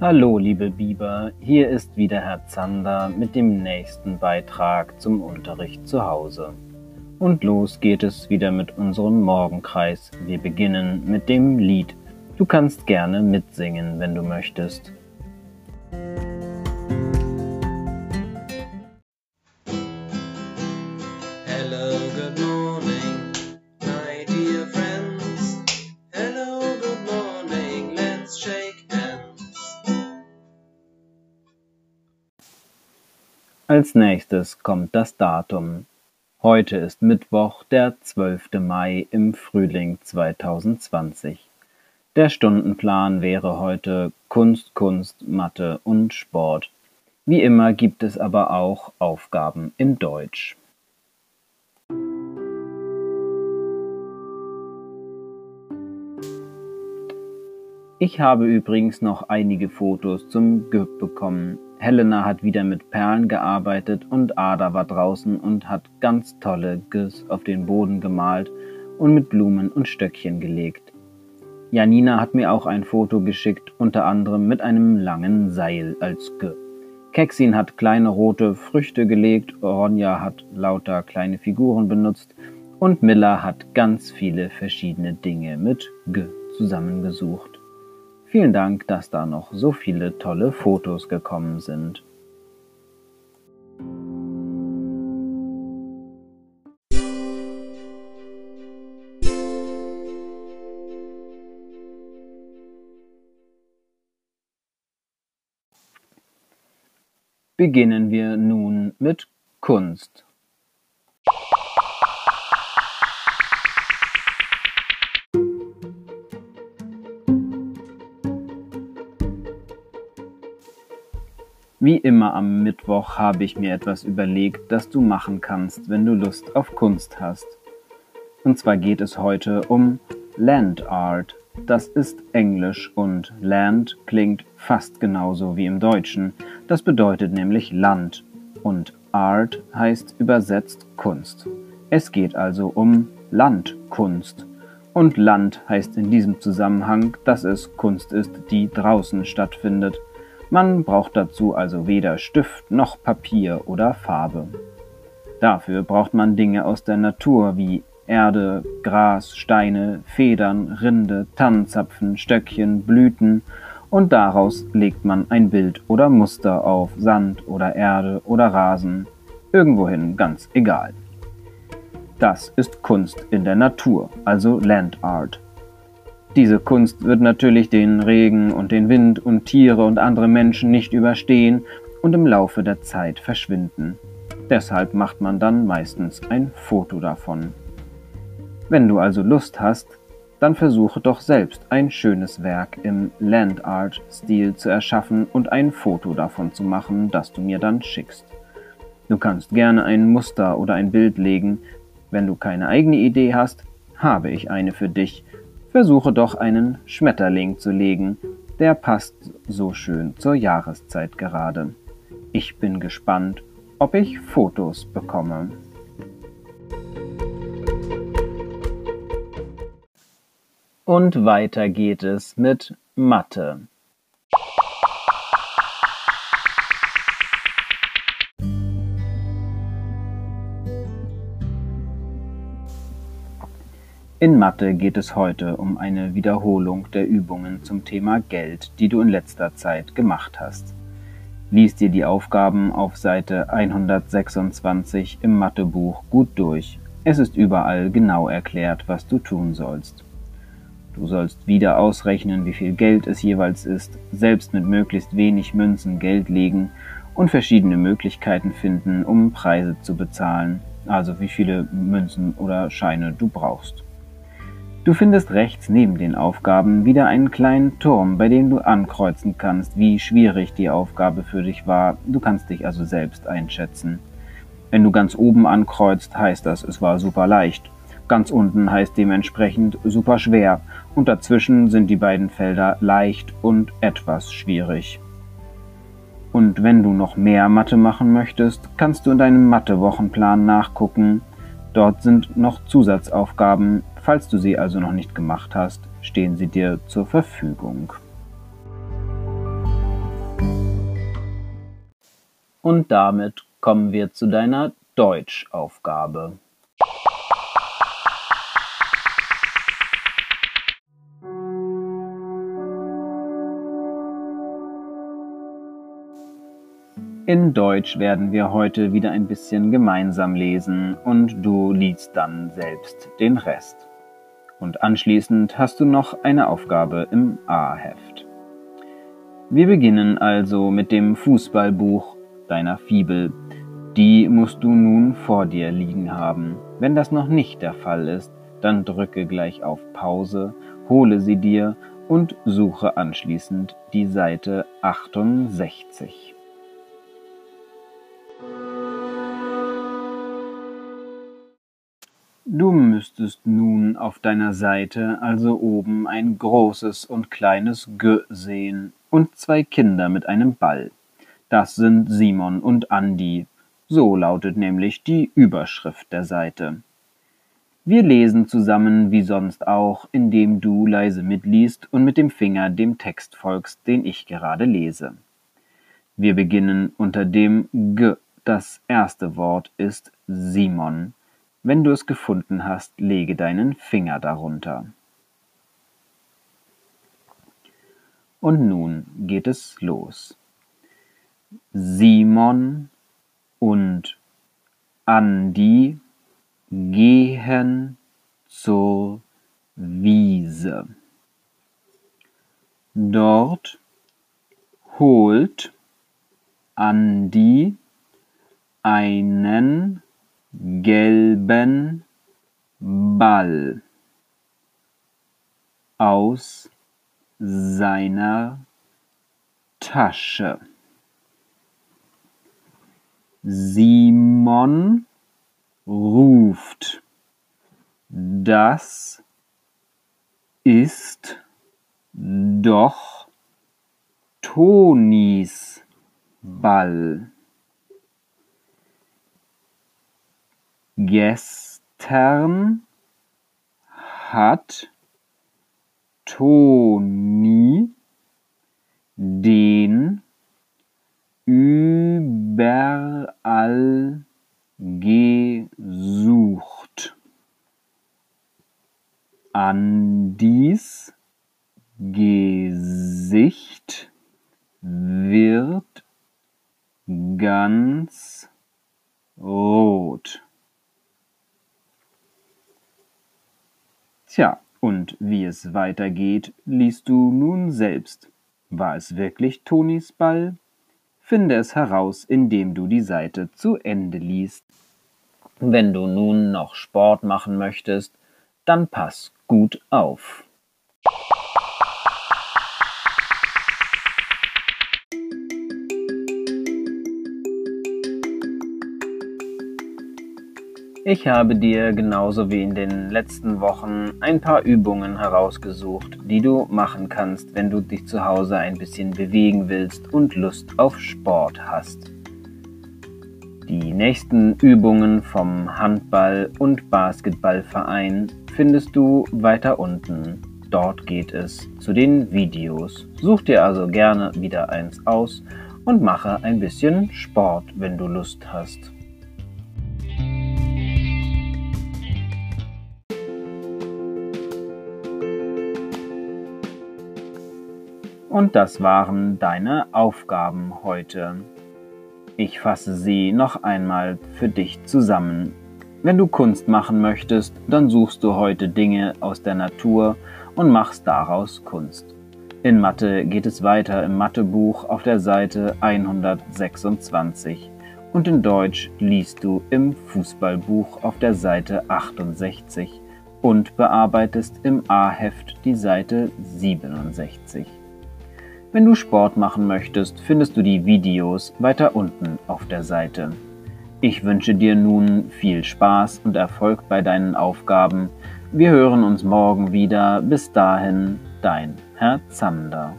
Hallo liebe Biber, hier ist wieder Herr Zander mit dem nächsten Beitrag zum Unterricht zu Hause. Und los geht es wieder mit unserem Morgenkreis. Wir beginnen mit dem Lied. Du kannst gerne mitsingen, wenn du möchtest. Als nächstes kommt das Datum. Heute ist Mittwoch, der 12. Mai im Frühling 2020. Der Stundenplan wäre heute Kunst, Kunst, Mathe und Sport. Wie immer gibt es aber auch Aufgaben in Deutsch. Ich habe übrigens noch einige Fotos zum GÜB bekommen. Helena hat wieder mit Perlen gearbeitet und Ada war draußen und hat ganz tolle Güs auf den Boden gemalt und mit Blumen und Stöckchen gelegt. Janina hat mir auch ein Foto geschickt, unter anderem mit einem langen Seil als G. Keksin hat kleine rote Früchte gelegt, Ronja hat lauter kleine Figuren benutzt und Miller hat ganz viele verschiedene Dinge mit G zusammengesucht. Vielen Dank, dass da noch so viele tolle Fotos gekommen sind. Beginnen wir nun mit Kunst. Wie immer am Mittwoch habe ich mir etwas überlegt, das du machen kannst, wenn du Lust auf Kunst hast. Und zwar geht es heute um Land Art. Das ist Englisch und Land klingt fast genauso wie im Deutschen. Das bedeutet nämlich Land und Art heißt übersetzt Kunst. Es geht also um Landkunst. Und Land heißt in diesem Zusammenhang, dass es Kunst ist, die draußen stattfindet. Man braucht dazu also weder Stift noch Papier oder Farbe. Dafür braucht man Dinge aus der Natur wie Erde, Gras, Steine, Federn, Rinde, Tannenzapfen, Stöckchen, Blüten und daraus legt man ein Bild oder Muster auf Sand oder Erde oder Rasen, irgendwohin ganz egal. Das ist Kunst in der Natur, also Land Art. Diese Kunst wird natürlich den Regen und den Wind und Tiere und andere Menschen nicht überstehen und im Laufe der Zeit verschwinden. Deshalb macht man dann meistens ein Foto davon. Wenn du also Lust hast, dann versuche doch selbst ein schönes Werk im Land Art Stil zu erschaffen und ein Foto davon zu machen, das du mir dann schickst. Du kannst gerne ein Muster oder ein Bild legen. Wenn du keine eigene Idee hast, habe ich eine für dich Versuche doch einen Schmetterling zu legen, der passt so schön zur Jahreszeit gerade. Ich bin gespannt, ob ich Fotos bekomme. Und weiter geht es mit Mathe. In Mathe geht es heute um eine Wiederholung der Übungen zum Thema Geld, die du in letzter Zeit gemacht hast. Lies dir die Aufgaben auf Seite 126 im Mathebuch gut durch. Es ist überall genau erklärt, was du tun sollst. Du sollst wieder ausrechnen, wie viel Geld es jeweils ist, selbst mit möglichst wenig Münzen Geld legen und verschiedene Möglichkeiten finden, um Preise zu bezahlen, also wie viele Münzen oder Scheine du brauchst. Du findest rechts neben den Aufgaben wieder einen kleinen Turm, bei dem du ankreuzen kannst, wie schwierig die Aufgabe für dich war. Du kannst dich also selbst einschätzen. Wenn du ganz oben ankreuzt, heißt das, es war super leicht. Ganz unten heißt dementsprechend super schwer und dazwischen sind die beiden Felder leicht und etwas schwierig. Und wenn du noch mehr Mathe machen möchtest, kannst du in deinem Mathe-Wochenplan nachgucken. Dort sind noch Zusatzaufgaben Falls du sie also noch nicht gemacht hast, stehen sie dir zur Verfügung. Und damit kommen wir zu deiner Deutschaufgabe. In Deutsch werden wir heute wieder ein bisschen gemeinsam lesen und du liest dann selbst den Rest. Und anschließend hast du noch eine Aufgabe im A-Heft. Wir beginnen also mit dem Fußballbuch deiner Fibel. Die musst du nun vor dir liegen haben. Wenn das noch nicht der Fall ist, dann drücke gleich auf Pause, hole sie dir und suche anschließend die Seite 68. Du müsstest nun auf deiner Seite also oben ein großes und kleines G sehen und zwei Kinder mit einem Ball. Das sind Simon und Andi. So lautet nämlich die Überschrift der Seite. Wir lesen zusammen wie sonst auch, indem du leise mitliest und mit dem Finger dem Text folgst, den ich gerade lese. Wir beginnen unter dem G. Das erste Wort ist Simon. Wenn du es gefunden hast, lege deinen Finger darunter. Und nun geht es los. Simon und Andi gehen zur Wiese. Dort holt Andi einen gelben Ball aus seiner Tasche. Simon ruft, das ist doch Tonis Ball. Gestern hat Toni den überall gesucht. Andis Gesicht wird ganz rot. Tja, und wie es weitergeht, liest du nun selbst. War es wirklich Tonis Ball? Finde es heraus, indem du die Seite zu Ende liest. Wenn du nun noch Sport machen möchtest, dann pass gut auf. Ich habe dir genauso wie in den letzten Wochen ein paar Übungen herausgesucht, die du machen kannst, wenn du dich zu Hause ein bisschen bewegen willst und Lust auf Sport hast. Die nächsten Übungen vom Handball- und Basketballverein findest du weiter unten. Dort geht es zu den Videos. Such dir also gerne wieder eins aus und mache ein bisschen Sport, wenn du Lust hast. Und das waren deine Aufgaben heute. Ich fasse sie noch einmal für dich zusammen. Wenn du Kunst machen möchtest, dann suchst du heute Dinge aus der Natur und machst daraus Kunst. In Mathe geht es weiter im Mathebuch auf der Seite 126 und in Deutsch liest du im Fußballbuch auf der Seite 68 und bearbeitest im A-Heft die Seite 67. Wenn du Sport machen möchtest, findest du die Videos weiter unten auf der Seite. Ich wünsche dir nun viel Spaß und Erfolg bei deinen Aufgaben. Wir hören uns morgen wieder. Bis dahin, dein Herr Zander.